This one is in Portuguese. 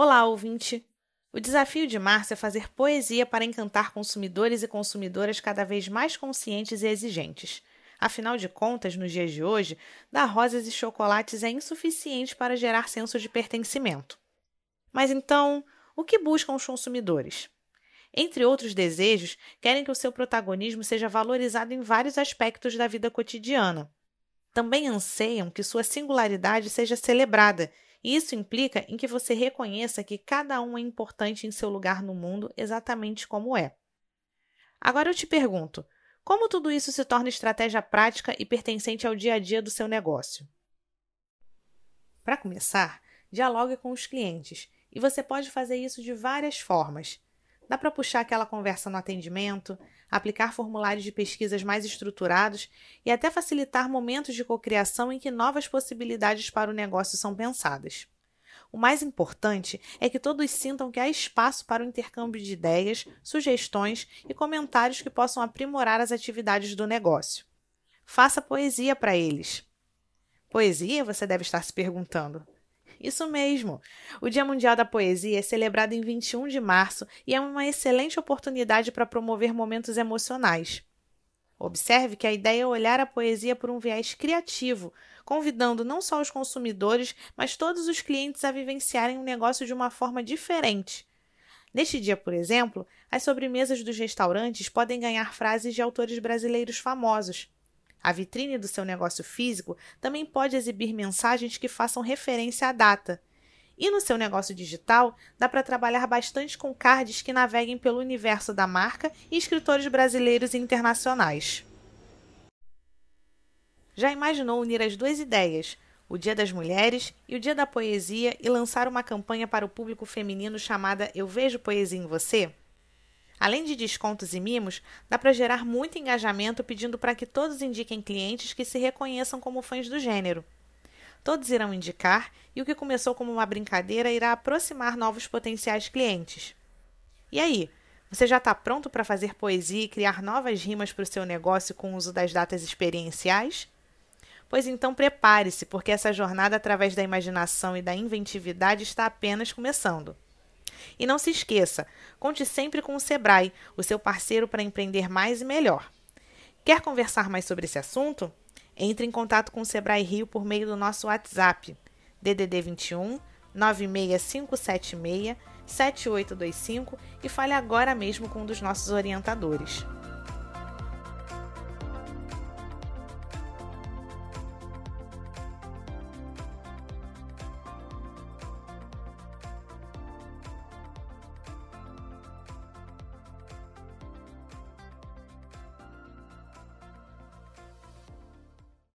Olá, ouvinte! O desafio de março é fazer poesia para encantar consumidores e consumidoras cada vez mais conscientes e exigentes. Afinal de contas, nos dias de hoje, dar rosas e chocolates é insuficiente para gerar senso de pertencimento. Mas então, o que buscam os consumidores? Entre outros desejos, querem que o seu protagonismo seja valorizado em vários aspectos da vida cotidiana. Também anseiam que sua singularidade seja celebrada isso implica em que você reconheça que cada um é importante em seu lugar no mundo exatamente como é. Agora eu te pergunto: como tudo isso se torna estratégia prática e pertencente ao dia a dia do seu negócio? Para começar, dialogue com os clientes e você pode fazer isso de várias formas. Dá para puxar aquela conversa no atendimento, aplicar formulários de pesquisas mais estruturados e até facilitar momentos de cocriação em que novas possibilidades para o negócio são pensadas. O mais importante é que todos sintam que há espaço para o intercâmbio de ideias, sugestões e comentários que possam aprimorar as atividades do negócio. Faça poesia para eles. Poesia, você deve estar se perguntando. Isso mesmo! O Dia Mundial da Poesia é celebrado em 21 de março e é uma excelente oportunidade para promover momentos emocionais. Observe que a ideia é olhar a poesia por um viés criativo, convidando não só os consumidores, mas todos os clientes a vivenciarem o um negócio de uma forma diferente. Neste dia, por exemplo, as sobremesas dos restaurantes podem ganhar frases de autores brasileiros famosos. A vitrine do seu negócio físico também pode exibir mensagens que façam referência à data. E no seu negócio digital, dá para trabalhar bastante com cards que naveguem pelo universo da marca e escritores brasileiros e internacionais. Já imaginou unir as duas ideias, o Dia das Mulheres e o Dia da Poesia, e lançar uma campanha para o público feminino chamada Eu Vejo Poesia em Você? Além de descontos e mimos, dá para gerar muito engajamento pedindo para que todos indiquem clientes que se reconheçam como fãs do gênero. Todos irão indicar e o que começou como uma brincadeira irá aproximar novos potenciais clientes. E aí, você já está pronto para fazer poesia e criar novas rimas para o seu negócio com o uso das datas experienciais? Pois então prepare-se, porque essa jornada através da imaginação e da inventividade está apenas começando. E não se esqueça, conte sempre com o Sebrae, o seu parceiro para empreender mais e melhor. Quer conversar mais sobre esse assunto? Entre em contato com o Sebrae Rio por meio do nosso WhatsApp, DDD 21 96576 7825 e fale agora mesmo com um dos nossos orientadores.